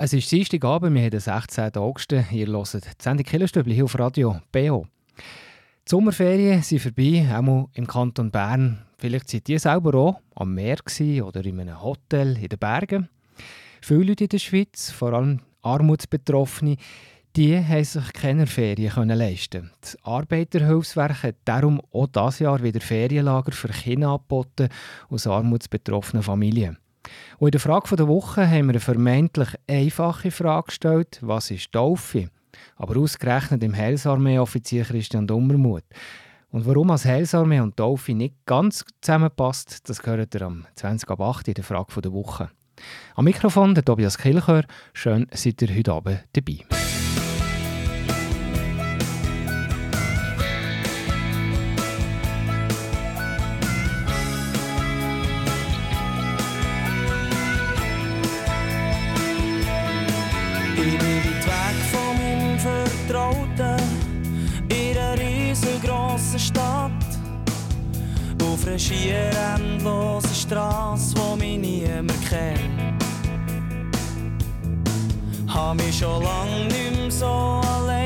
Es ist Dienstagabend, wir haben den 16. August. Ihr hört die Sendung Killerstübli hier auf Radio BO. Die Sommerferien sind vorbei, auch im Kanton Bern. Vielleicht seid ihr selber auch am Meer oder in einem Hotel in den Bergen. Viele Leute in der Schweiz, vor allem Armutsbetroffene, die haben sich keine Ferien leisten Das Arbeiterhilfswerk hat darum auch dieses Jahr wieder Ferienlager für Kinder angeboten aus armutsbetroffenen Familien. Und in der Frage der Woche haben wir eine vermeintlich einfache Frage gestellt, was ist Taufe? Aber ausgerechnet im Heilsarmee-Offizier Christian Dummermuth. Und warum als Heilsarmee und Taufe nicht ganz zusammenpasst, das gehört ihr am 20 ab 8 in der Frage der Woche. Am Mikrofon der Tobias Kilchör. Schön, seid ihr heute Abend dabei. Schier endlose Straße, wo mich niemand kennt. Hab mich schon lang nicht mehr so alleine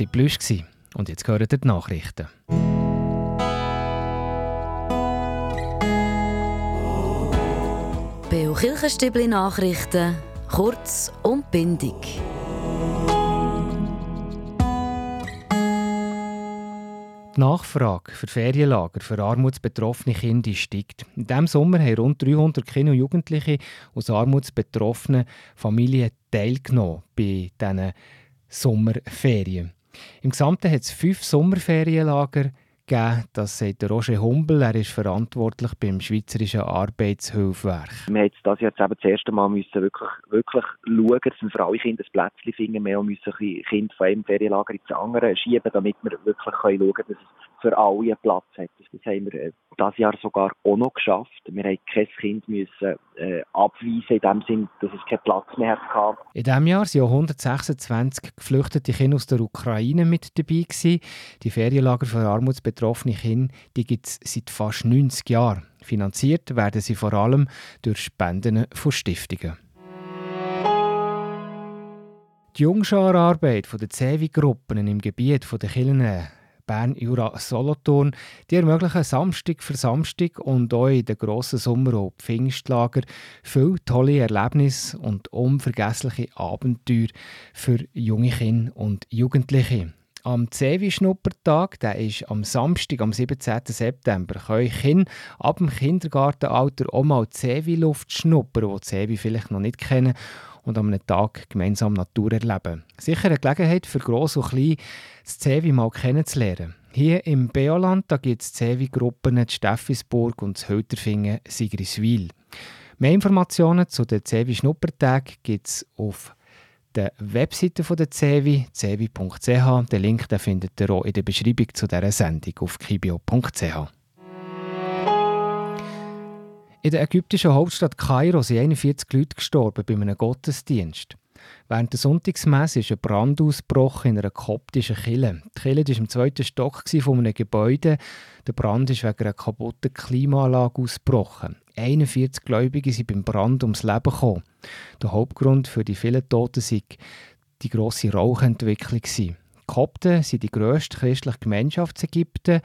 War Plüsch. Und jetzt hören die Nachrichten. Beo Kirchenstübli Nachrichten, kurz und bindig. Die Nachfrage für Ferienlager für armutsbetroffene Kinder steigt. In diesem Sommer haben rund 300 Kinder und Jugendliche aus armutsbetroffenen Familien teilgenommen bei diesen Sommerferien. Im Gesamten hat es fünf Sommerferienlager gegeben. Das sagt Roger Humbel. Er ist verantwortlich beim Schweizerischen Arbeitshilfwerk. Wir haben jetzt das jetzt eben das erste Mal müssen wirklich, wirklich schauen, dass wir für alle Kinder ein Plätzchen finden. Wir müssen Kinder von einem Ferienlager ins andere schieben, damit wir wirklich schauen können, dass es für alle einen Platz hat. Das haben wir äh, das Jahr sogar auch noch geschafft. Wir haben kein Kind müssen, äh, abweisen, in dem Sinn, dass es keinen Platz mehr hatte. In diesem Jahr waren 126 geflüchtete Kinder aus der Ukraine mit dabei. Gewesen. Die Ferienlager für armutsbetroffene Kinder gibt es seit fast 90 Jahren. Finanziert werden sie vor allem durch Spenden von Stiftungen. Die Jungschararbeit der CEWI-Gruppen im Gebiet der Kirchen Bern, Jura, Solothurn. Die ermöglichen Samstag für Samstag und auch in den grossen Sommer- und Pfingstlager viele tolle Erlebnisse und unvergessliche Abenteuer für junge Kinder und Jugendliche. Am Zewi-Schnuppertag, der ist am Samstag, am 17. September, können Kinder ab dem Kindergartenalter auch mal Zewi-Luft schnuppern, die Zewi vielleicht noch nicht kennen und an einem Tag gemeinsam Natur erleben. Sicher eine Gelegenheit für Gross und Klein, das Zewi mal kennenzulernen. Hier im Beoland gibt es Zewi-Gruppen in Steffisburg und das Hölterfingen Sigriswil. Mehr Informationen zu den Zewi-Schnuppertagen gibt es auf der Webseite der Cevi, cevi.ch. Den Link den findet ihr auch in der Beschreibung zu dieser Sendung auf kibio.ch. In der ägyptischen Hauptstadt Kairo sind 41 Leute gestorben bei einem Gottesdienst. Während der Sonntagsmesse ist ein Brand ausgebrochen in einer koptischen Kille. Die Kille war im zweiten Stock von einem Gebäude. Der Brand ist wegen einer kaputten Klimaanlage ausgebrochen. 41 Gläubige sind beim Brand ums Leben gekommen. Der Hauptgrund für die vielen Toten war die grosse Rauchentwicklung. Die Kopten sind die grösste christliche Gemeinschaft in Ägypten.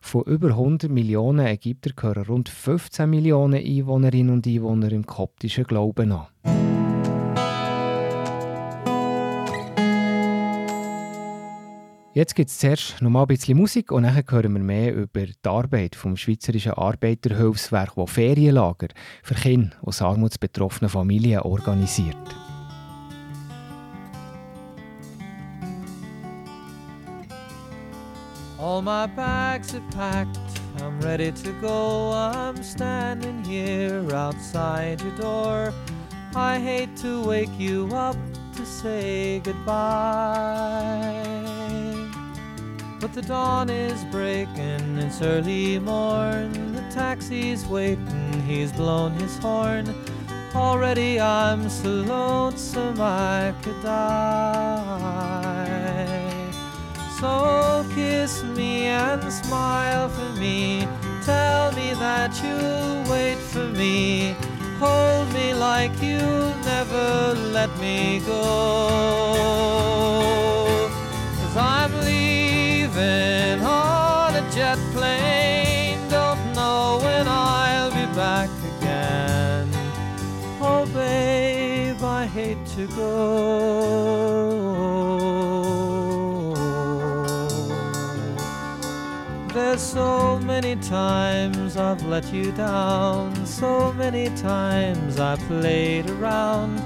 Von über 100 Millionen Ägypter gehören rund 15 Millionen Einwohnerinnen und Einwohner im koptischen Glauben an. Jetzt gibt es zuerst noch mal ein bisschen Musik und dann hören wir mehr über die Arbeit vom Schweizerischen Arbeiterhilfswerk, das Ferienlager für Kinder aus armutsbetroffenen Familien organisiert. All my bags are packed, I'm ready to go. I'm standing here outside your door. I hate to wake you up to say goodbye. But the dawn is breaking, it's early morn. The taxi's waiting, he's blown his horn. Already I'm so lonesome I could die. So kiss me and smile for me. Tell me that you'll wait for me. Hold me like you'll never let me go. To go. There's so many times I've let you down, so many times I played around.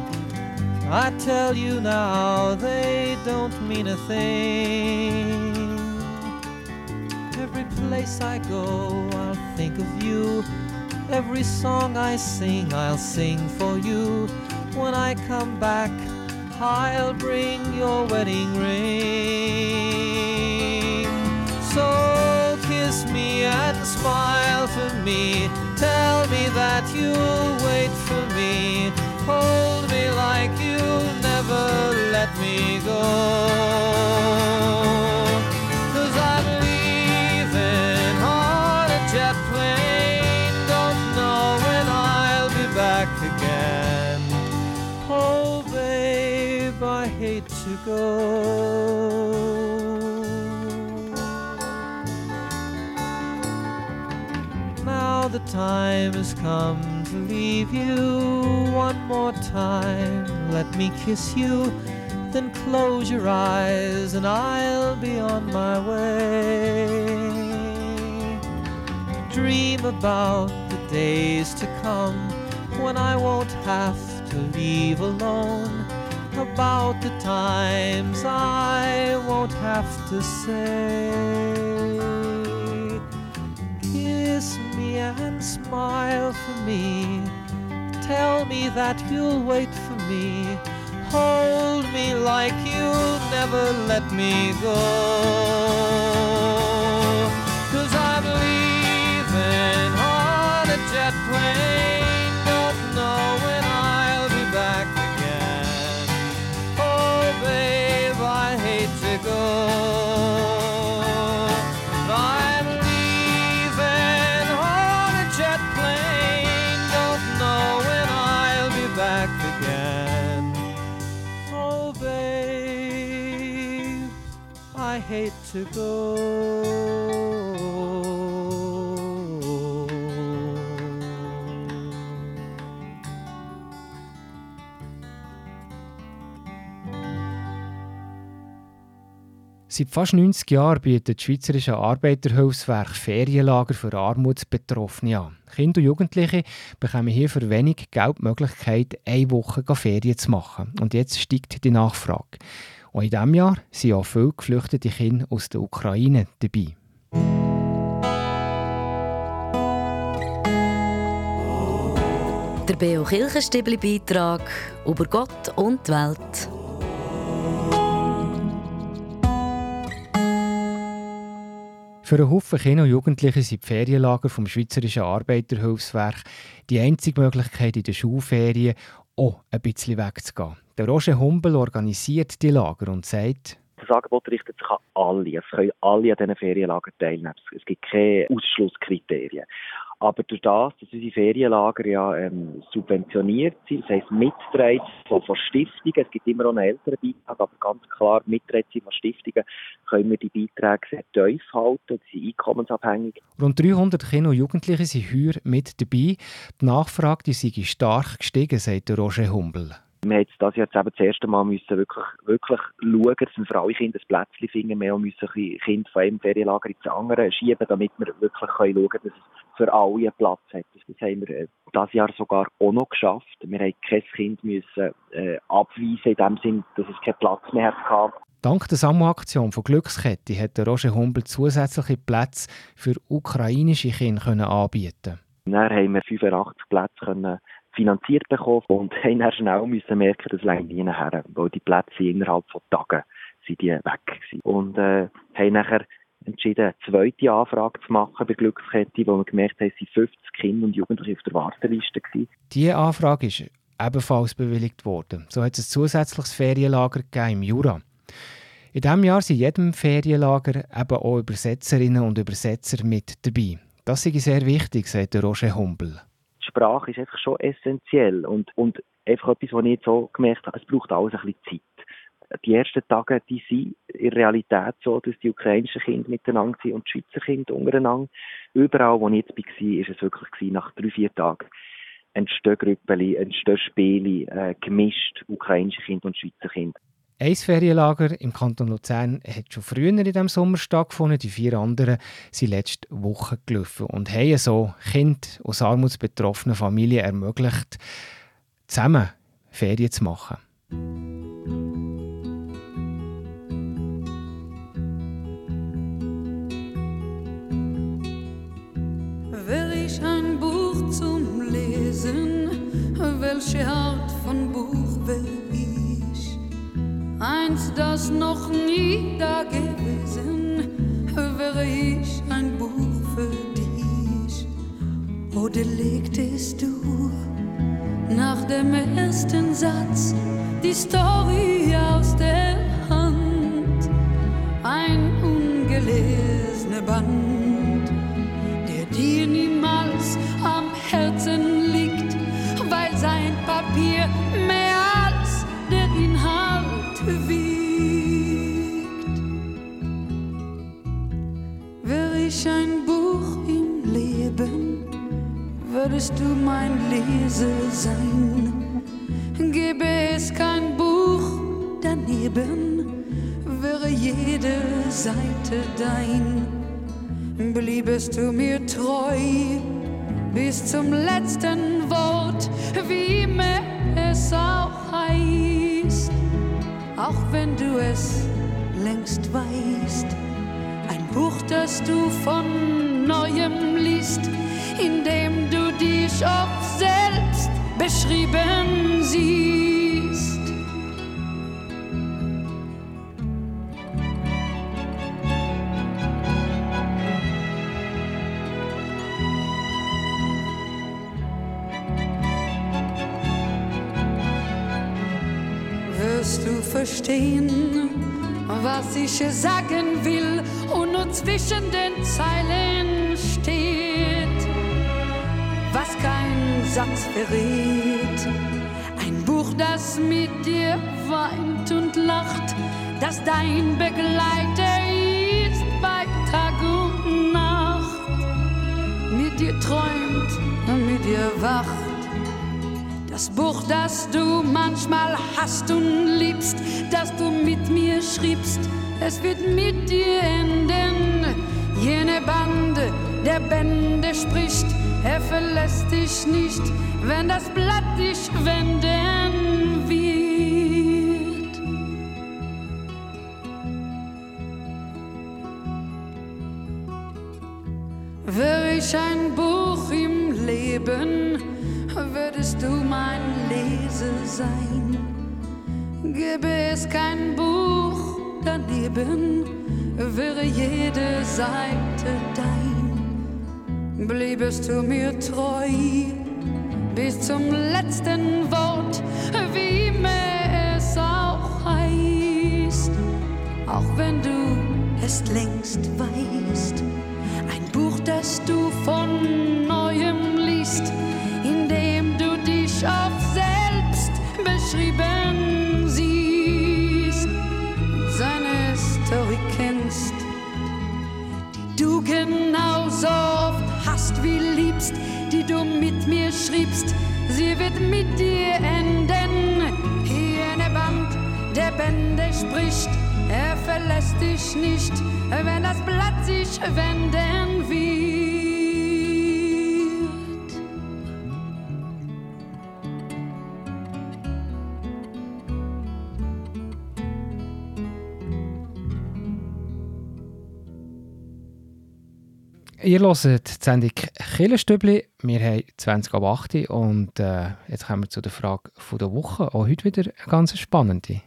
I tell you now, they don't mean a thing. Every place I go, I'll think of you. Every song I sing, I'll sing for you. When I come back, I'll bring your wedding ring. So kiss me and smile for me. Tell me that you'll wait for me. Hold me like you'll never let me go. Go. Now the time has come to leave you one more time. Let me kiss you, then close your eyes, and I'll be on my way. Dream about the days to come when I won't have to leave alone. About the times I won't have to say. Kiss me and smile for me. Tell me that you'll wait for me. Hold me like you'll never let me go. Cause I'm leaving on a jet plane. To go. Seit fast 90 Jahren bietet das Schweizerische Arbeiterhilfswerk Ferienlager für Armutsbetroffene an. Kinder und Jugendliche bekommen hier für wenig Geld die Möglichkeit, eine Woche Ferien zu machen. Und jetzt steigt die Nachfrage. Und in diesem Jahr sind auch viele geflüchtete Kinder aus der Ukraine dabei. Der Beo Kirchenstibli Beitrag über Gott und die Welt. Für einen Haufen Kinder und Jugendliche sind die Ferienlager vom Schweizerischen Arbeiterhilfswerk die einzige Möglichkeit, in den Schulferien auch ein bisschen wegzugehen. Der Roger Humbel organisiert die Lager und sagt, Das Angebot richtet sich an alle. Es können alle an diesen Ferienlagern teilnehmen. Es gibt keine Ausschlusskriterien. Aber durch das, dass unsere Ferienlager ja ähm, subventioniert sind, das heisst mitgetragen von, von Stiftungen, es gibt immer auch einen älteren Beitrag, aber ganz klar mitgetragen von Stiftungen, können wir die Beiträge sehr tief halten, sie sind einkommensabhängig. rund 300 Kinder und Jugendliche sind heuer mit dabei. Die Nachfrage die sei stark gestiegen, sagt der Roger Humbel. Wir haben jetzt das Jahr eben das erste Mal müssen wirklich, wirklich schauen, dass wir für alle Kinder ein Plätzchen finden. Wir müssen Kinder von einem Ferienlager ins andere schieben, damit wir wirklich schauen können, dass es für alle Platz hat. Das haben wir äh, das Jahr sogar auch noch geschafft. Wir haben kein Kind müssen, äh, abweisen, in dem Sinn, dass es keinen Platz mehr hat. Dank der Sammlaktion von Glückskette hat der Roger Humbel zusätzliche Plätze für ukrainische Kinder können anbieten. Dann haben wir 85 Plätze können finanziert bekommen und haben dann schnell müssen merken, das reicht nie nachher, weil die Plätze innerhalb von Tagen sind die weg gewesen. Und äh, haben nachher entschieden, eine zweite Anfrage zu machen bei Glückskette, wo wir gemerkt haben, es sind 50 Kinder und Jugendliche auf der Warteliste gewesen. Diese Anfrage ist ebenfalls bewilligt worden. So hat es ein zusätzliches Ferienlager gegeben im Jura. In diesem Jahr sind in jedem Ferienlager eben auch Übersetzerinnen und Übersetzer mit dabei. Das ist sehr wichtig, sagt Roger Humbel. Die Sprache ist einfach schon essentiell und, und einfach etwas, was ich jetzt so gemerkt habe, es braucht alles ein bisschen Zeit. Die ersten Tage, die sind in Realität so, dass die ukrainischen Kinder miteinander sind und die Schweizer Kinder untereinander. Überall, wo ich jetzt war, ist es wirklich gewesen, nach drei, vier Tagen entstehen Grüppeli, entstehen Spiele, äh, gemischt, ukrainische Kinder und Schweizer Kinder. Ein Ferienlager im Kanton Luzern hat schon früher in diesem Sommer stattgefunden. Die vier anderen sind letzte Woche gelaufen und haben so Kinder aus armutsbetroffenen Familien ermöglicht, zusammen Ferien zu machen. Lesen, welche Art von Buch wäre ich? Eins, das noch nie da gewesen, wäre ich ein Buch für dich. Oder legtest du nach dem ersten Satz die Story aus der Hand? Ein ungelesener Band, ich ein Buch im Leben, würde würdest du mein Leser sein. Gäbe es kein Buch daneben, wäre jede Seite dein. Bliebest du mir treu bis zum letzten Wort, wie immer es auch heißt, auch wenn du es längst weißt. Buch, das du von neuem liest, in dem du dich oft selbst beschrieben siehst. Wirst du verstehen, was ich sagen will und nur zwischen den Zeilen steht, was kein Satz verrät. Ein Buch, das mit dir weint und lacht, das dein Begleiter ist bei Tag und Nacht, mit dir träumt und mit dir wacht. Das Buch, das du manchmal hast und liebst, das du mit mir schriebst, es wird mit dir enden. Jene Bande der Bände spricht, er verlässt dich nicht, wenn das Blatt dich wenden wird. Wäre ich ein Buch im Leben, würdest du mein Leser sein. Gäbe es kein Buch daneben, wäre jede Seite dein. Bliebest du mir treu bis zum letzten Wort, wie immer es auch heißt, auch wenn du es längst weißt. Ein Buch, das du von genauso oft hast wie liebst, die du mit mir schriebst, sie wird mit dir enden. Hier eine Band der Bände spricht, er verlässt dich nicht, wenn das Blatt sich wenden wird. Ihr hört die Sendung Killenstübli. Wir haben 20 ab 8 Uhr und äh, jetzt kommen wir zu der Frage der Woche. Auch heute wieder eine ganz spannende.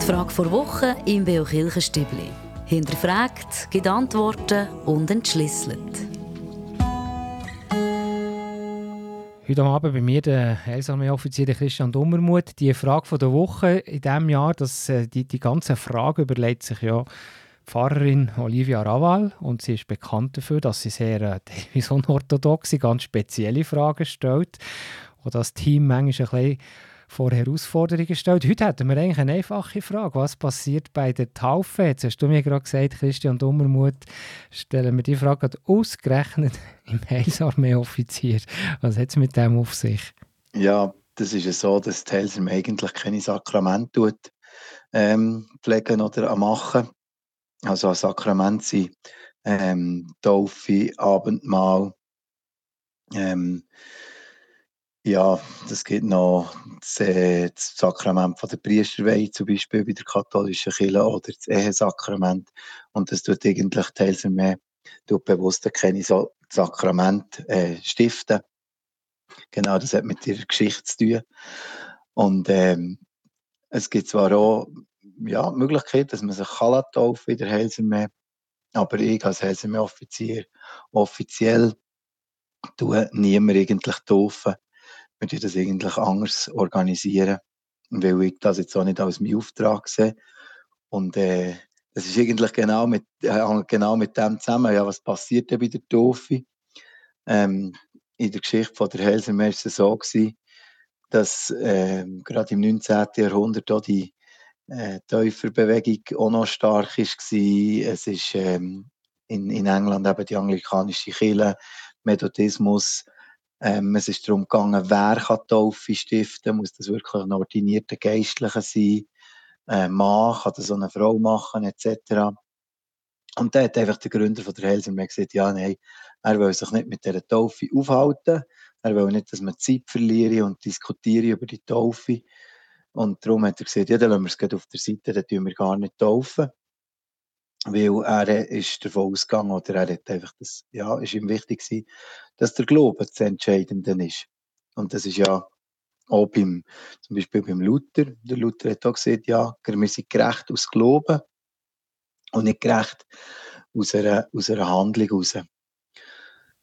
Die Frage vor Woche im Beo Kirchenstübli. Hinterfragt, gibt Antworten und entschlüsselt. Heute Abend bei mir der Heilsarmee-Offizier Christian Dummermuth. Die Frage von der Woche in diesem Jahr, dass, äh, die, die ganze Frage überlegt sich ja Pfarrerin Olivia Raval und sie ist bekannt dafür, dass sie sehr äh, unorthodoxe, ganz spezielle Fragen stellt und das Team manchmal ein bisschen vor Herausforderungen stellt. Heute hätten wir eigentlich eine einfache Frage. Was passiert bei der Taufe? Jetzt hast du mir gerade gesagt, Christian Dummermuth, stellen wir die Frage ausgerechnet im Heilsarmee-Offizier. Was hat es mit dem auf sich? Ja, das ist ja so, dass die Heilsarmee eigentlich keine Sakramente tut, ähm, pflegen oder machen. Also ein Sakrament sind ähm, Taufe, Abendmahl, ähm, ja, das gibt noch das, äh, das Sakrament von der Priesterweihe, zum Beispiel bei der katholischen Kirche, oder das Ehesakrament. Und das tut eigentlich teils mehr, tut bewusst keine so Sakrament äh, stiften. Genau, das hat mit ihrer Geschichte zu tun. Und ähm, es gibt zwar auch ja, die Möglichkeit, dass man sich kann taufen in der Heilsarmee, aber ich als Heilsarmee-Offizier offiziell tue niemand eigentlich taufen wir tun das eigentlich anders organisieren, weil ich das jetzt auch nicht als meinen Auftrag sehe. Und äh, das ist eigentlich genau mit, äh, genau mit dem zusammen. Ja, was passiert bei der Taufe? Ähm, in der Geschichte von der Helsermeer war es so, gewesen, dass äh, gerade im 19. Jahrhundert auch die äh, Täuferbewegung auch noch stark war. Es ist ähm, in, in England eben die anglikanische Kirche, Methodismus. Ähm, es ist darum gegangen, wer kann Taufe stiften, muss das wirklich ein ordinierter Geistlicher sein, äh, Mann, kann das eine Frau machen, etc. Und da hat einfach der Gründer von der Helser gesagt, ja, nein, er will sich nicht mit dieser Taufe aufhalten, er will nicht, dass man Zeit verliere und diskutiere über die Taufe. Und darum hat er gesagt, ja, dann lassen wir es auf der Seite, dann tun wir gar nicht taufen. Weil er ist davon ausgegangen, oder er hat einfach das, ja, ist ihm wichtig gewesen, dass der Glaube das Entscheidende ist. Und das ist ja auch beim, zum Beispiel beim Luther. Der Luther hat auch gesagt, ja, wir sind gerecht aus Glauben und nicht gerecht aus einer, aus einer Handlung heraus.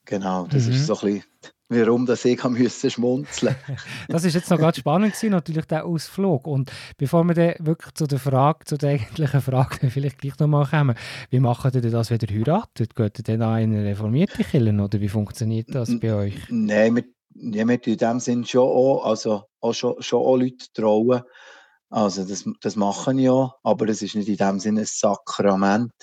Genau, das mhm. ist so ein bisschen warum das ich müssen schmunzeln Das ist jetzt noch ganz spannend gewesen, natürlich der Ausflug. Und bevor wir dann wirklich zu der Frage, zu der eigentlichen Frage vielleicht gleich noch mal kommen, wie machen ihr das, wenn ihr heiratet? Geht ihr dann an eine reformierte Kirche oder wie funktioniert das bei euch? Nein, wir, ja, wir in dem Sinn schon auch, also auch schon, schon auch Leute trauen. Also das, das machen ja, aber es ist nicht in dem Sinne ein Sakrament,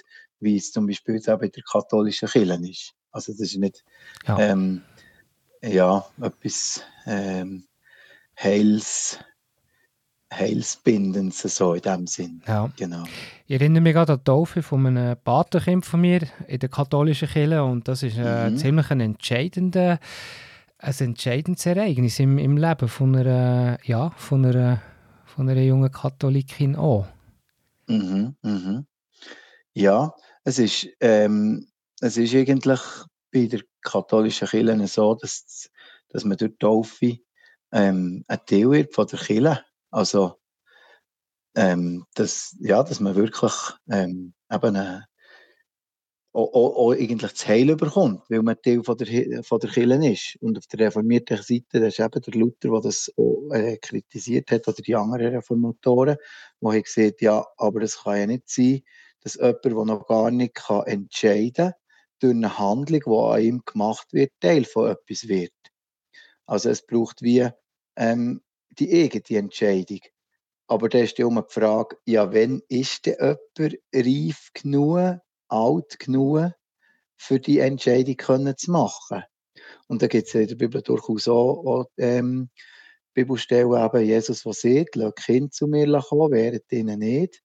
wie es zum Beispiel auch bei der katholischen Kirche ist. Also das ist nicht... Ja. Ähm, ja, etwas ähm, Heils, Heilsbindendes, so in dem Sinn. Ja. Genau. Ich erinnere mich gerade an die Taufe von einem Patenkind von mir in der katholischen Kirche und das ist äh, mhm. ziemlich ein entscheidender ein entscheidendes Ereignis im, im Leben von einer, ja, von einer, von einer jungen Katholikin auch. Mhm, mhm. Ja, es ist, ähm, es ist eigentlich bei der katholischen Kirche so, dass, dass man durch die Taufe ähm, ein Teil wird von der Kirche. Also, ähm, dass, ja, dass man wirklich ähm, eben eine, auch, auch, auch eigentlich das Heil bekommt, weil man Teil von der, von der Kirche ist. Und auf der reformierten Seite, das ist eben der Luther, der das auch, äh, kritisiert hat, oder die anderen Reformatoren, die haben gesagt, ja, aber das kann ja nicht sein, dass jemand, der noch gar nicht kann entscheiden kann, durch eine Handlung, die an ihm gemacht wird, Teil von etwas wird. Also es braucht wie ähm, die eigene Entscheidung. Aber da ist ja immer die Frage, ja, wenn ist denn jemand reif genug, alt genug, für die Entscheidung können zu machen? Und da gibt es in der Bibel durchaus auch, auch ähm, Bibelstellen, eben Jesus, der sagt, lass Kind zu mir kommen, wehret ihnen nicht,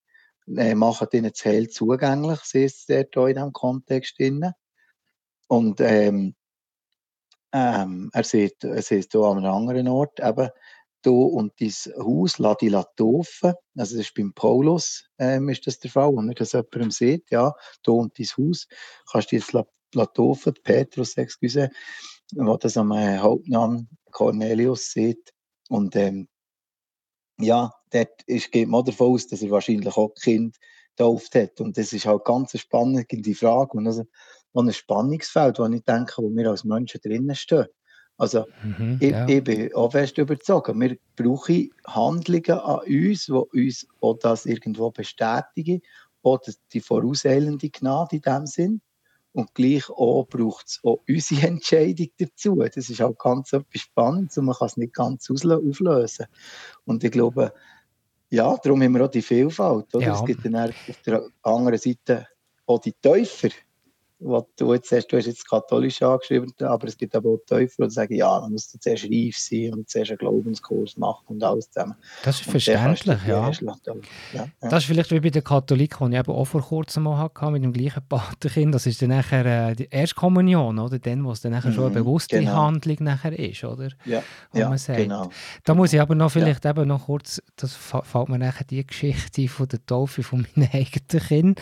äh, macht ihnen das Heil zugänglich, siehst du dort in diesem Kontext. Drin. Und ähm, ähm, er sieht, er sieht hier an einem anderen Ort, eben, du und dein Haus, lass dich taufen. Also, das ist beim Paulus, ähm, ist das der Fall, wenn er das jemandem sieht, ja, du und dein Haus, kannst du jetzt taufen. Petrus, excuse, wo das am äh, Hauptmann Cornelius sieht. Und, ähm, ja, dort ist, geht man davon aus, dass er wahrscheinlich auch Kind getauft hat. Und das ist halt ganz eine spannende Frage. Und also, ein Spannungsfeld, wo ich denke, wo wir als Menschen drinnen stehen. Also, mhm, ich, ja. ich, bin auch fest überzeugt, wir brauchen Handlungen an uns, die uns auch das irgendwo bestätigen, oder die vorauseilende Gnade in dem Sinn. Und gleich auch braucht es auch unsere Entscheidung dazu. Das ist auch ganz etwas Spannendes und man kann es nicht ganz auflösen. Und ich glaube, ja, darum haben wir auch die Vielfalt. Oder? Ja. Es gibt dann auf der anderen Seite auch die Täufer was du jetzt hast, du hast jetzt katholisch angeschrieben, aber es gibt aber auch Teufel, die sagen, ja, man muss zuerst reif sein und zuerst einen Glaubenskurs machen und alles zusammen. Das ist verständlich, ja. Ja, ja. Das ist vielleicht wie bei den Katholiken, die ich eben auch vor kurzem mal hatte, mit dem gleichen Paterkind, das ist dann nachher äh, die Erstkommunion, oder? Dann, wo es dann nachher mhm, schon eine mhm, bewusste genau. Handlung nachher ist, oder? Ja, ja man sagt. genau. Da muss ich aber noch vielleicht eben noch kurz, das fällt mir nachher die Geschichte von der Taufe von meinem eigenen Kind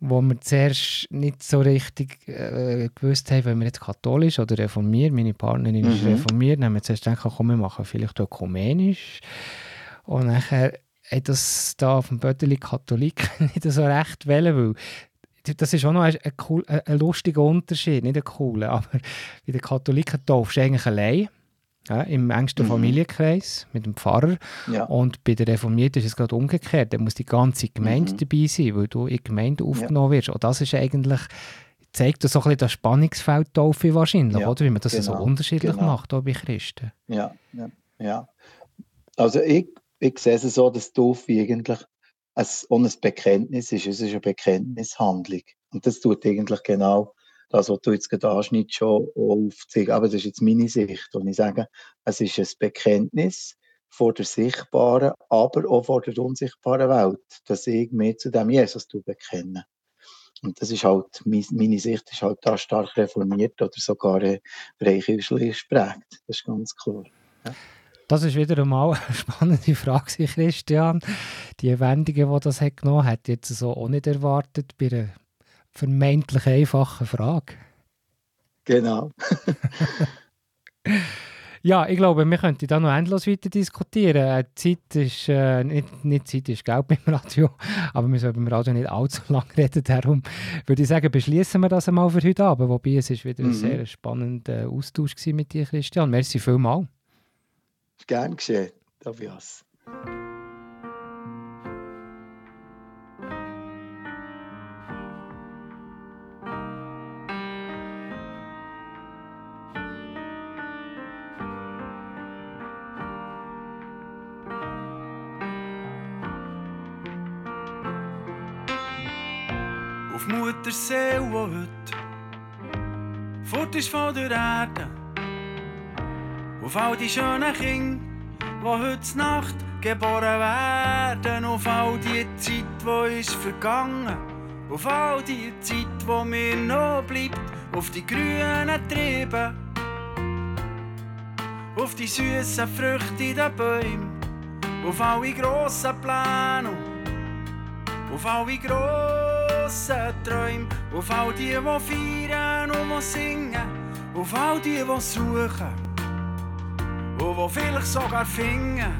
wo wir zuerst nicht so richtig äh, gewusst haben, wenn wir jetzt katholisch oder reformiert, meine Partnerin mhm. ist reformiert, dann haben wir zuerst gedacht, komm, wir machen vielleicht ökumenisch. Und nachher hat das da auf dem Bötteli Katholik nicht so recht wählen, weil das ist auch noch ein, ein, cool, ein, lustiger Unterschied, nicht ein cooler, aber bei den Katholiken taufst du eigentlich allein ja, im engsten mhm. Familienkreis mit dem Pfarrer. Ja. Und bei der Reformierten ist es gerade umgekehrt. Da muss die ganze Gemeinde mhm. dabei sein, weil du in die Gemeinde aufgenommen wirst. Und das ist eigentlich, zeigt das so ein bisschen das Spannungsfeld Taufe wahrscheinlich, ja, oder? Wie man das genau, so unterschiedlich genau. macht, auch bei Christen. Ja, ja, ja. Also ich, ich sehe es so, dass Taufe eigentlich ein, ein Bekenntnis ist. Es ist eine Bekenntnishandlung. Und das tut eigentlich genau das, was du jetzt gerade anschnittst, schon aufzeigen. Aber das ist jetzt meine Sicht. Und ich sage, es ist ein Bekenntnis vor der sichtbaren, aber auch vor der unsichtbaren Welt, dass ich mich zu dem Jesus bekenne. Und das ist halt, meine Sicht ist halt da stark reformiert oder sogar freikirchlich geprägt. Das ist ganz klar. Ja. Das ist wieder einmal eine spannende Frage, Christian. Die Wendungen, die das hat genommen hat, jetzt so auch nicht erwartet bei einer vermeintlich einfachen Frage. Genau. ja, ich glaube, wir könnten da noch endlos weiter diskutieren. Zeit ist, äh, nicht, nicht Zeit ist Geld beim Radio, aber wir sollen beim Radio nicht allzu lange reden. Darum würde ich sagen, beschließen wir das einmal für heute Abend. Wobei es ist wieder mhm. ein sehr spannender Austausch mit dir, Christian. Merci vielmals. Gern geschehen, Tobias. Auf Muttersee, wo heute fort ist von der Erde auf all die schönen Kinder, die heute Nacht geboren werden. Auf all die Zeit, die ist vergangen. Auf all die Zeit, die mir noch bleibt. Auf die grünen Triebe. Auf die süßen Früchte in den Bäumen. Auf alle grossen Pläne. Auf alle grossen Träume. Auf all die, die feiern und singen. Auf all die, die suchen und wo vielleicht sogar finden.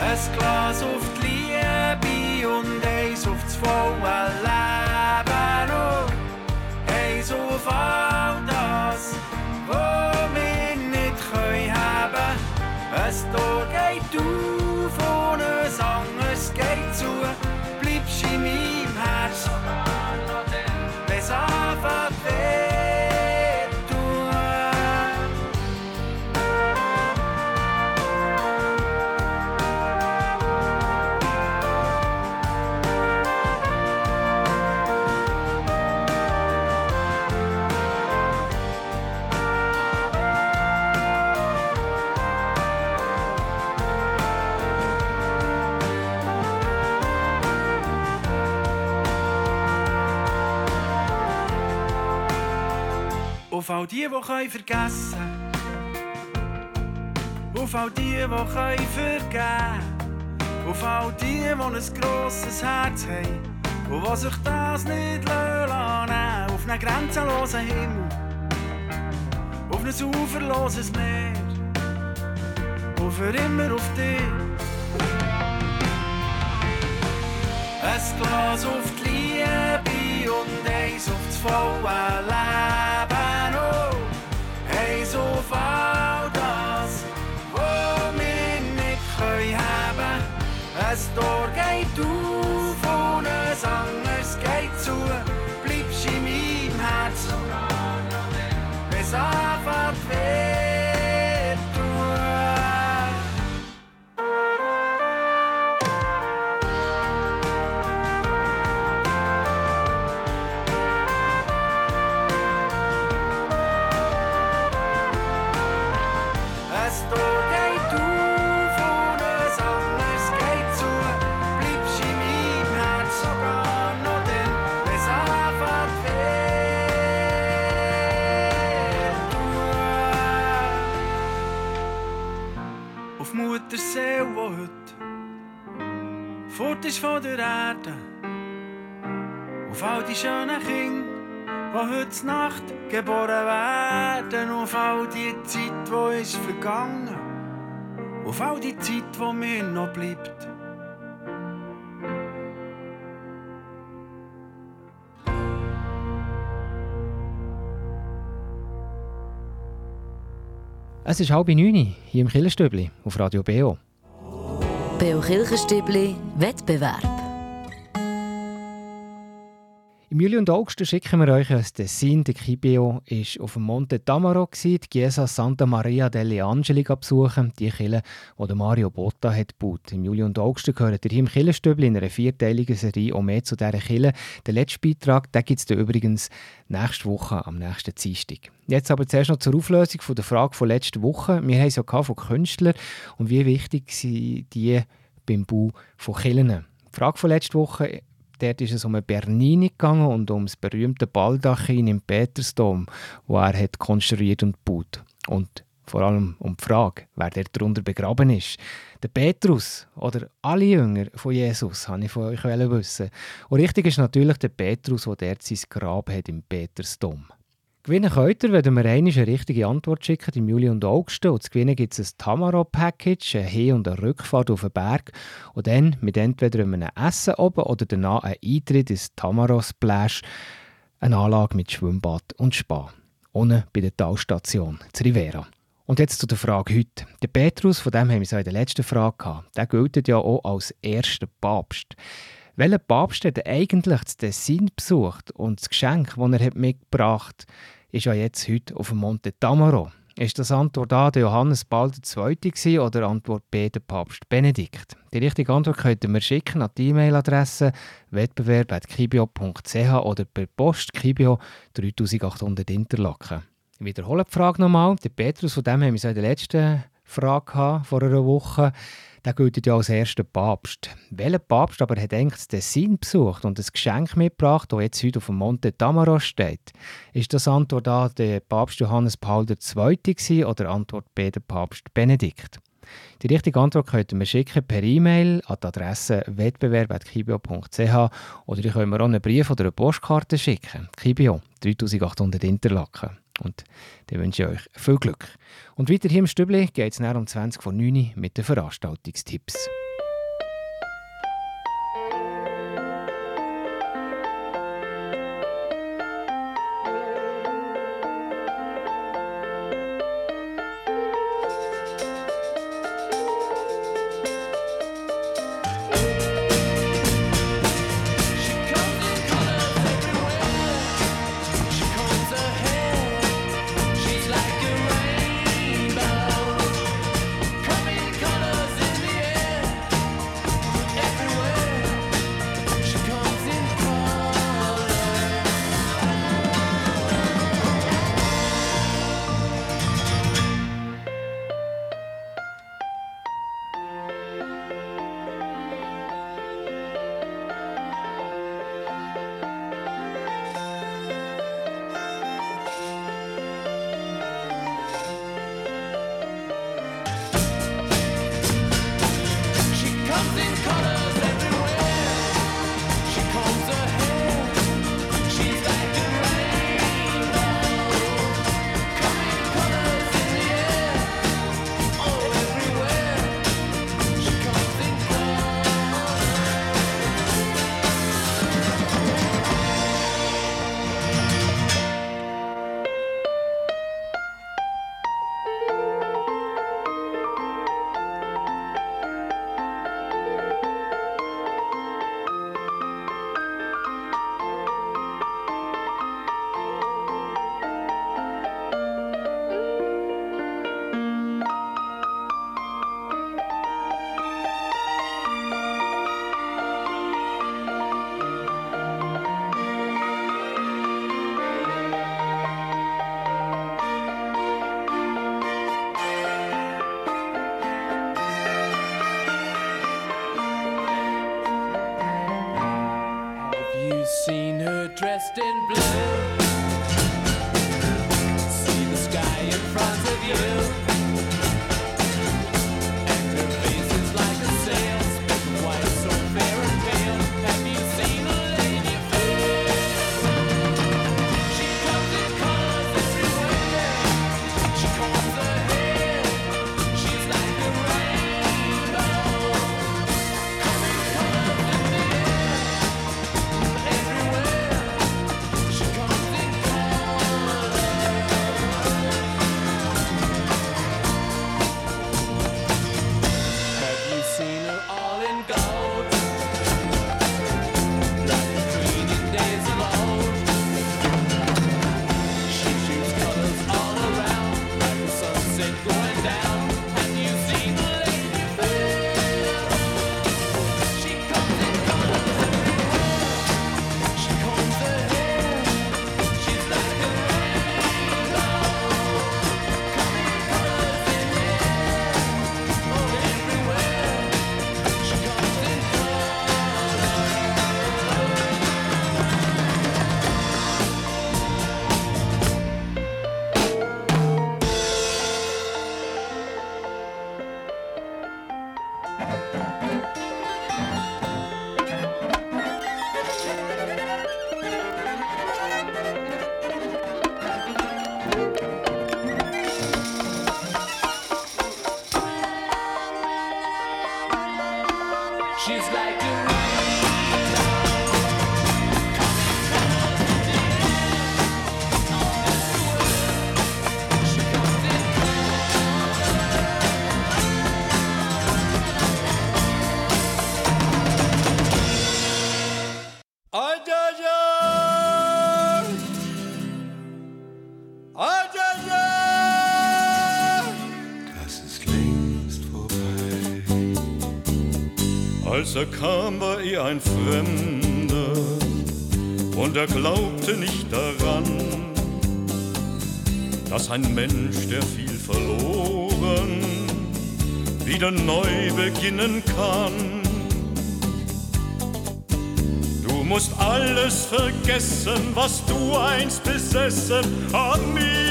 Ein Glas auf die Liebe und eins auf das volle Leben und eins auf all das, was wir nicht können haben. Ein Tor geht auf und ein anderes geht zu, wenn es Auf all die, die können vergessen. Auf all die, die können vergeben. Auf all die, die ein grosses Herz haben Und die sich das nicht lassen Auf einen grenzenlosen Himmel. Auf ein uferloses Meer. Und für immer auf dich. Ein Glas auf die Liebe und eins auf das volle Leben auf all das, was wir nicht können haben. Ein Tor geht auf und ein anderes geht zu. Bleibst in meinem Herz, bis anfängt weh. Ist von der Erde. Auf all die schönen Kinder, die heute Nacht geboren werden. Auf all die Zeit, die ist vergangen. Auf all die Zeit, die mir noch bleibt. Es ist halb neun hier im Killerstübli auf Radio BO. Beo Kirchenstübli Wettbewerb. Im Juli und August schicken wir euch ein Tessin. Der Kibio war auf dem Monte Tamaro, die Chiesa Santa Maria delle Angeli besuchen, die Kille, die Mario Botta hat gebaut. Im Juli und August gehört ihr hier im Killenstübli in einer vierteiligen Serie auch mehr zu dieser Kille. Der letzte Beitrag gibt es übrigens nächste Woche, am nächsten Dienstag. Jetzt aber zuerst noch zur Auflösung von der Frage von letzter Woche. Wir haben es ja von Künstlern und wie wichtig sind die beim Bau von Killen. Die Frage von letzter Woche Dort ist es um einen Bernini gegangen und um das berühmte Baldachin im Petersdom, wo er hat konstruiert und gebaut. Und vor allem um die Frage, wer dort darunter begraben ist. Der Petrus oder alle Jünger von Jesus, habe ich von euch wissen. Und richtig ist natürlich der Petrus, der dort sein Grab hat im Petersdom. Gewinnen könnt ihr, wenn wir eine richtige Antwort schicken im Juli und August. Und zu gewinnen gibt es ein Tamaro-Package, eine Hin- und eine Rückfahrt auf den Berg. Und dann mit entweder einem Essen oben oder danach ein Eintritt ins Tamaro-Splash, eine Anlage mit Schwimmbad und Spa. Unten bei der Talstation, zu Rivera. Und jetzt zu der Frage heute. Der Petrus, von dem haben wir es in der letzten Frage gehabt, der gilt ja auch als erster Papst. Welcher Papst hat eigentlich das Tessin besucht und das Geschenk, das er mitgebracht hat, ist ja jetzt heute auf dem Monte Tamaro. Ist das Antwort A der Johannes Paul II. oder Antwort B der Papst Benedikt? Die richtige Antwort könnt ihr mir schicken an die E-Mail-Adresse wettbewerb.kibio.ch oder per Post Kibio 3800 Interlaken. Ich wiederhole die Frage nochmal. Der Petrus, von dem haben wir in der letzten Frage vor einer Woche der gilt ja als erster Papst. Welcher Papst aber hat eigentlich das Tessin besucht und ein Geschenk mitgebracht, das jetzt heute auf dem Monte Tamaro steht? Ist das Antwort A der Papst Johannes Paul II. oder Antwort B der Papst Benedikt? Die richtige Antwort könnt ihr mir schicken per E-Mail an die Adresse wettbewerb.kibio.ch oder ihr könnt mir auch einen Brief oder eine Postkarte schicken. Kibio, 3800 Interlaken. Und dann wünsche ich euch viel Glück. Und weiter hier im Stübli geht es um 20 vor 9 Uhr mit den Veranstaltungstipps. Er kam, war er ein Fremder und er glaubte nicht daran, dass ein Mensch, der viel verloren, wieder neu beginnen kann. Du musst alles vergessen, was du einst besessen, amigo. Ai,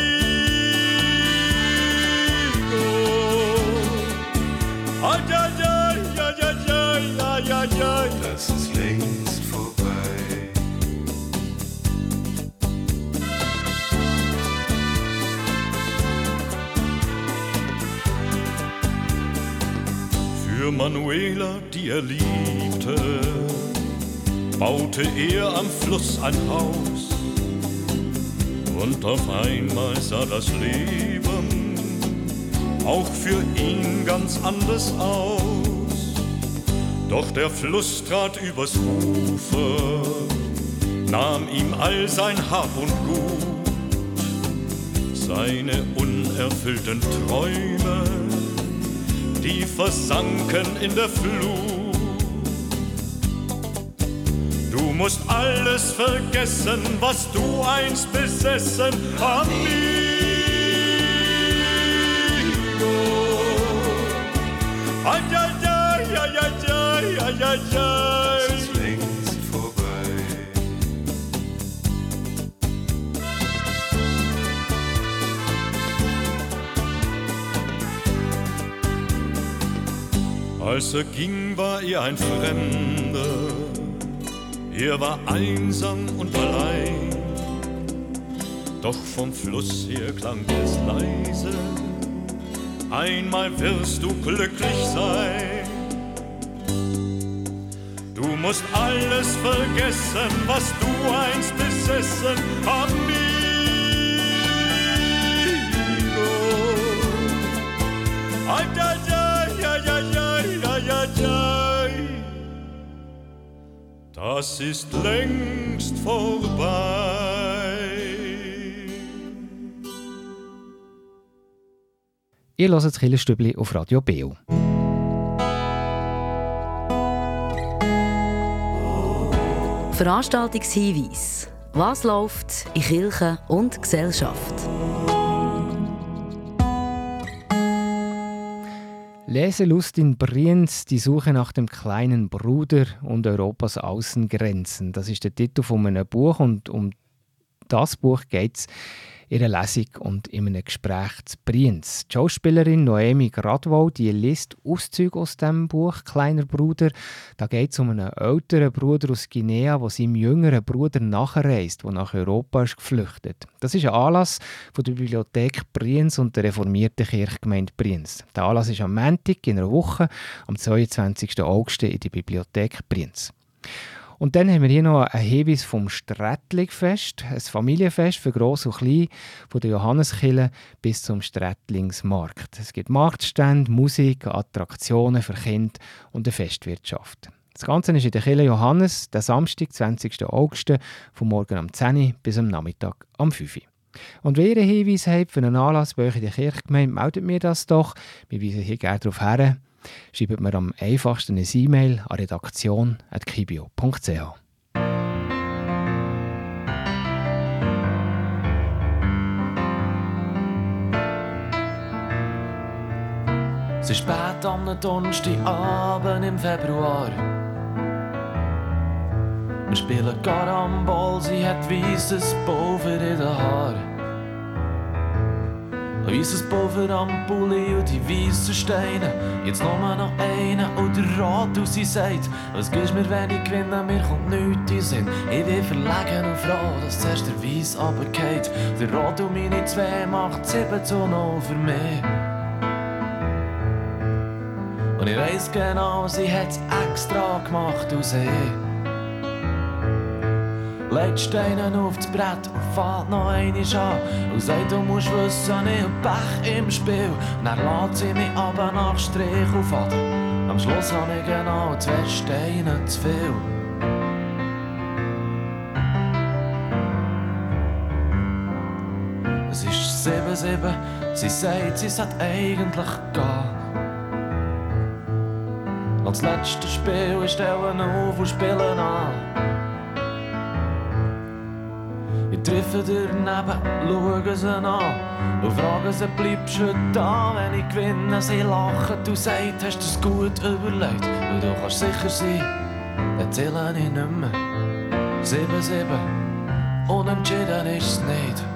Das ist längst vorbei. Für Manuela, die er liebte, baute er am Fluss ein Haus. Und auf einmal sah das Leben auch für ihn ganz anders aus. Doch der Fluss trat übers Ufer, nahm ihm all sein Hab und Gut, seine unerfüllten Träume die versanken in der Flut. Du musst alles vergessen, was du einst besessen, amigo. Ai, ai. Das ist längst vorbei. Als er ging, war er ein Fremder. Er war einsam und allein. Doch vom Fluss her klang es leise. Einmal wirst du glücklich sein musst alles vergessen, was du einst besessen, amigo. Das ist längst vorbei. Ihr hört Killerstübli auf Radio Beo. Veranstaltungshinweis. Was läuft in Kirche und Gesellschaft? Leselust in Brienz, die Suche nach dem kleinen Bruder und Europas Außengrenzen. Das ist der Titel von einem Buch und um das Buch geht es einer Lesung und in einem Gespräch zu Brienz. Die Schauspielerin Noemi Gradwold die liest Auszüge aus dem Buch «Kleiner Bruder». Da geht es um einen älteren Bruder aus Guinea, der seinem jüngeren Bruder nachreist, der nach Europa ist geflüchtet. Das ist ein Anlass von der Bibliothek Brienz und der reformierten Kirchgemeinde Brienz. Der Anlass ist am Montag in einer Woche, am 22. August in der Bibliothek Brienz. Und dann haben wir hier noch einen Hinweis vom Strättlingfest, ein Familienfest für Gross und Klein, von der Johanneskille bis zum Strättlingsmarkt. Es gibt Marktstände, Musik, Attraktionen für Kinder und eine Festwirtschaft. Das Ganze ist in der Kille Johannes, der Samstag, 20. August, vom Morgen um 10 Uhr bis am Nachmittag um 5 Uhr. Und wenn ihr einen Hinweis habt für einen Anlass bei euch in der Kirchgemeinde, meldet mir das doch. Wir weisen hier gerne darauf her. Schreibt mir am einfachsten eine E-Mail an redaktion.kibio.ch. Es ist spät am Donnerstagabend im Februar. Wir spielen Karambol, sie hat weißes Pulver in den Haaren. Ein weißes Pulver am Pulli und die weißen Steine. Jetzt nur noch einen und der Rat und sie sagt, was gibst mir, wenn ich gewinne, mir kommt nichts in Sinn. Ich bin verlegen und froh, dass zuerst der Weiss runtergeht. Der Rat und meine zwei macht 7 zu 0 für mich. Und ich weiss genau, sie hat's extra gemacht aus ich. Legt Steine auf das Brett und fällt noch eine an. Und sagt, du musst wissen, ich Pech im Spiel. Und dann lässt sie mich aber nach Strich auf. Am Schluss habe ich genau zwei Steine zu viel. Es ist 7-7, sie sagt, sie sollte eigentlich gehen. Noch das letzte Spiel, ich stelle auf und spiele an. Ich treffe daneben, schaue sie an und frage sie, bleibst du da, wenn ich gewinne? Sie lachen, du sagst, hast du es gut überlegt? Und du kannst sicher sein, zähle ich nicht mehr. Sieben, sieben, unentschieden ist es nicht.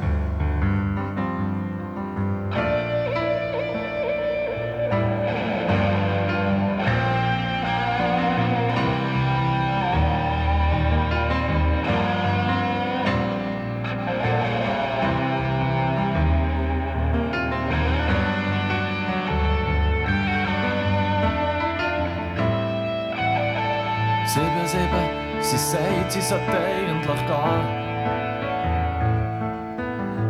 Sieben, sie sollte eigentlich gehen.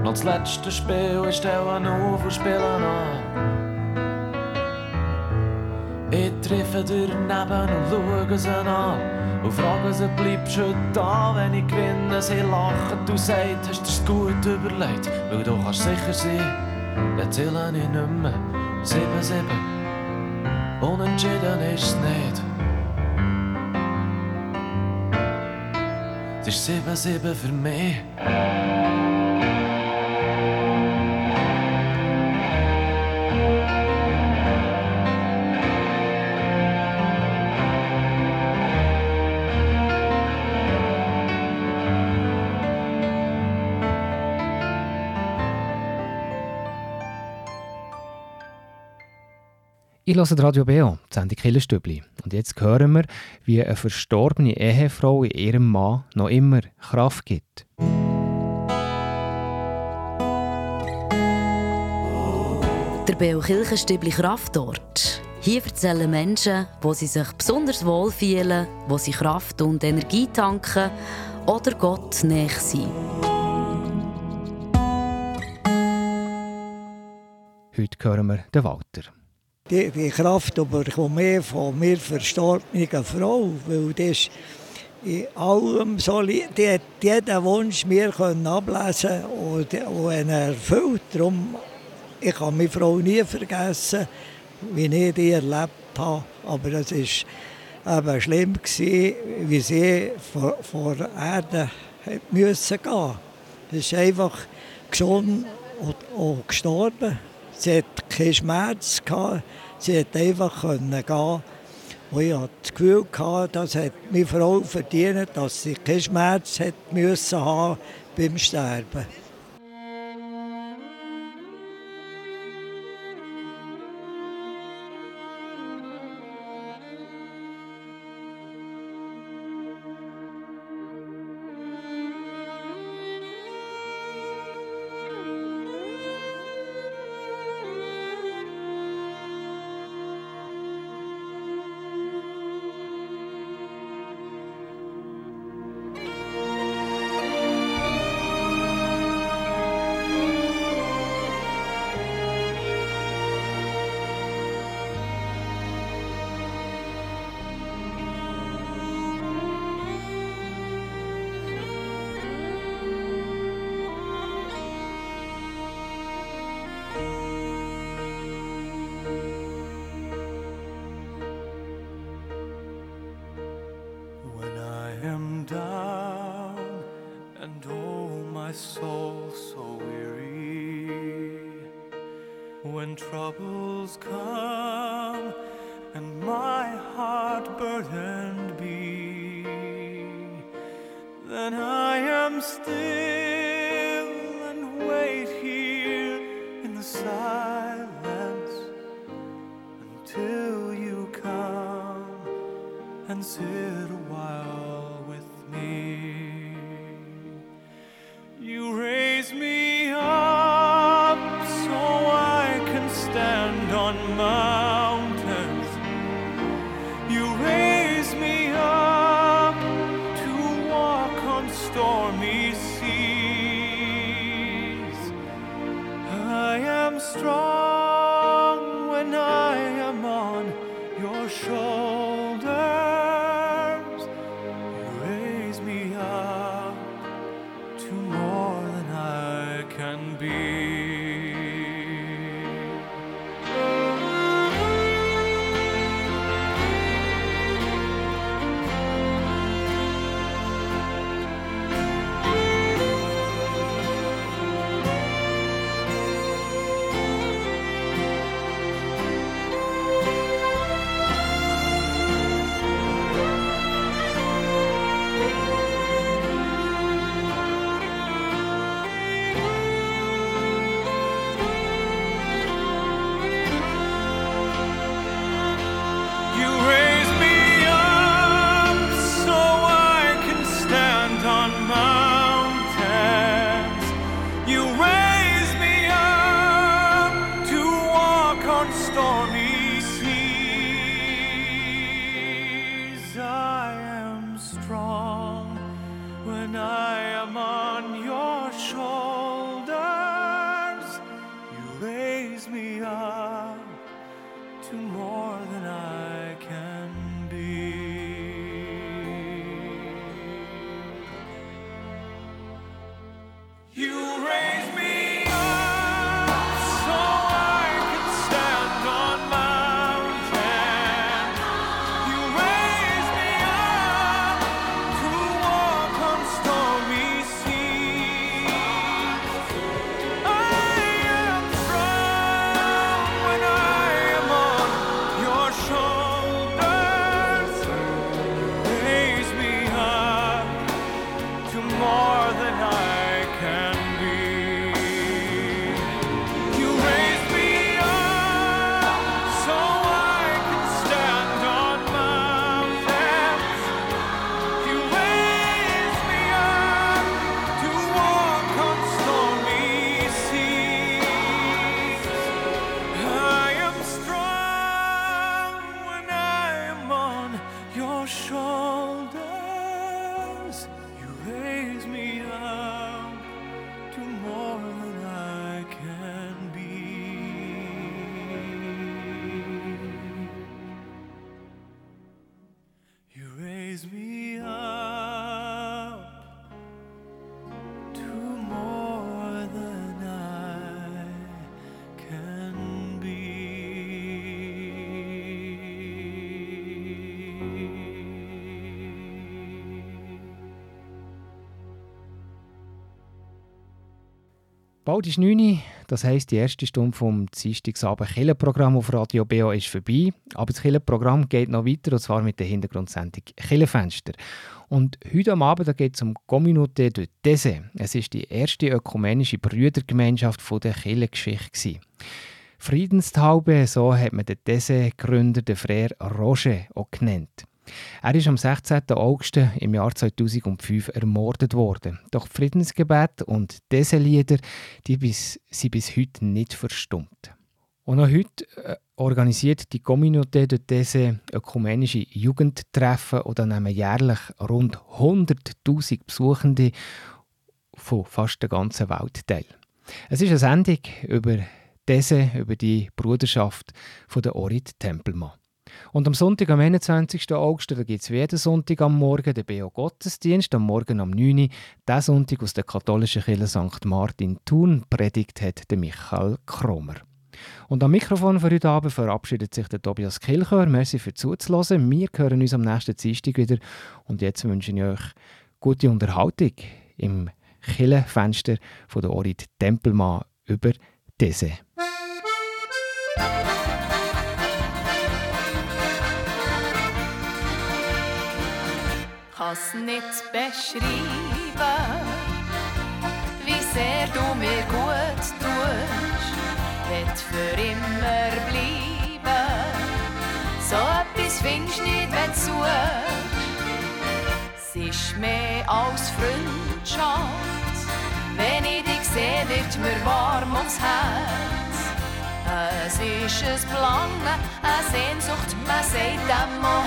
Noch das letzte Spiel, ich stelle auf und spiele an. Ich treffe daneben und schaue sie an. Und frage sie, bleibst du da, wenn ich gewinne? Sie lachen, du sagst, hast dir's gut überlegt. Weil du kannst sicher sein, dann zähle ich nicht mehr. Sieben, sieben, unentschieden ist es nicht. Es ist sieben, sieben für mich. Ich höre Radio BO, die Sendung Killerstübli. Und jetzt hören wir, wie eine verstorbene Ehefrau ihrem Mann noch immer Kraft gibt. Der Beo Kirchenstübli Kraftort. Hier erzählen Menschen, wo sie sich besonders wohl fühlen, wo sie Kraft und Energie tanken oder Gott näher sind. Heute hören wir den Walter. Die, die Kraft bekomme ich von mir verstorbenen Frau, weil das in allem so, die hat jeden Wunsch mir können ablesen und, und erfüllt. Darum, ich kann meine Frau nie vergessen, wie ich die erlebt habe. Aber es war eben schlimm, gewesen, wie sie von, von der Erde müssen gehen Das ist einfach gesund und, und gestorben. Sie hat keinen Schmerz gehabt. Sie hat einfach gehen. Und ich hatte das Gefühl, gehabt, das hat meine Frau verdient, dass sie keinen Schmerz haben beim Sterben. When troubles come and my heart burdened be, then I am still and wait here in the silence until you come and sit on my Bald ist 9 Uhr, das heisst, die erste Stunde vom Dienstagsabend Killenprogramm auf Radio BO ist vorbei. Aber das Killenprogramm geht noch weiter, und zwar mit der Hintergrundsendung Killenfenster. Und heute am Abend geht es um Communauté de Dese. Es ist die erste ökumenische Brüdergemeinschaft der Killengeschichte. Friedenstaube, so hat man den Dese-Gründer, den Frère Roger, auch genannt. Er ist am 16. August im Jahr 2005 ermordet worden. Doch Friedensgebet und diese Lieder die bis, sind bis heute nicht verstummt. Und auch heute äh, organisiert die Communauté de These ökumenische Jugendtreffen oder nehmen jährlich rund 100.000 Besuchende von fast der ganzen Welt teil. Es ist eine Sendung über diese, über die Bruderschaft von der Orit Tempelmann. Und am Sonntag, am 21. August, da gibt es jeden Sonntag am Morgen den BO Gottesdienst, am Morgen um 9 Uhr. Diesen Sonntag aus der katholischen Kirche St. Martin Thun predigt hat Michael Kromer. Und am Mikrofon für heute Abend verabschiedet sich der Tobias Kilchör. Merci für zuzuhören. Wir hören uns am nächsten Dienstag wieder. Und jetzt wünsche ich euch gute Unterhaltung im Kirchenfenster von der Orit Tempelmann über diese. Kann's nicht beschreiben, wie sehr du mir gut tust, wird für immer bleiben. So etwas findest du nicht, wenn du suchst. Es ist mehr als Freundschaft, wenn ich dich sehe, wird mir warm ums Herz. Es ist ein Belangen, eine Sehnsucht, man sagt dem auch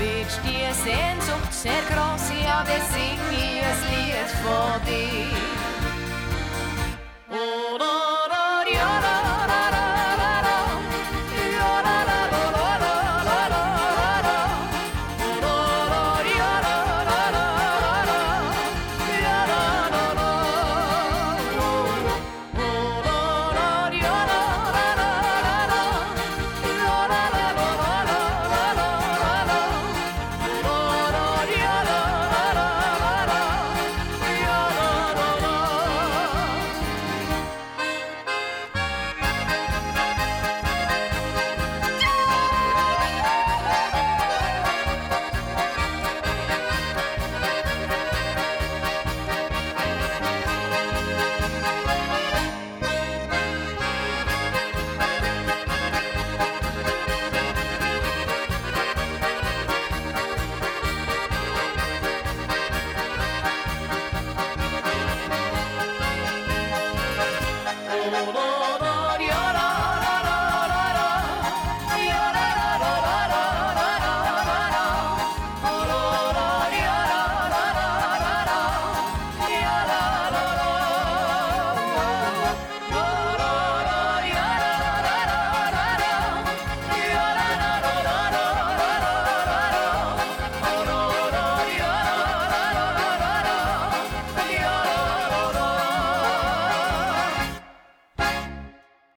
Heimatschmerz. die Sehnsucht sehr groß, ja, wir singen ein Lied von dir.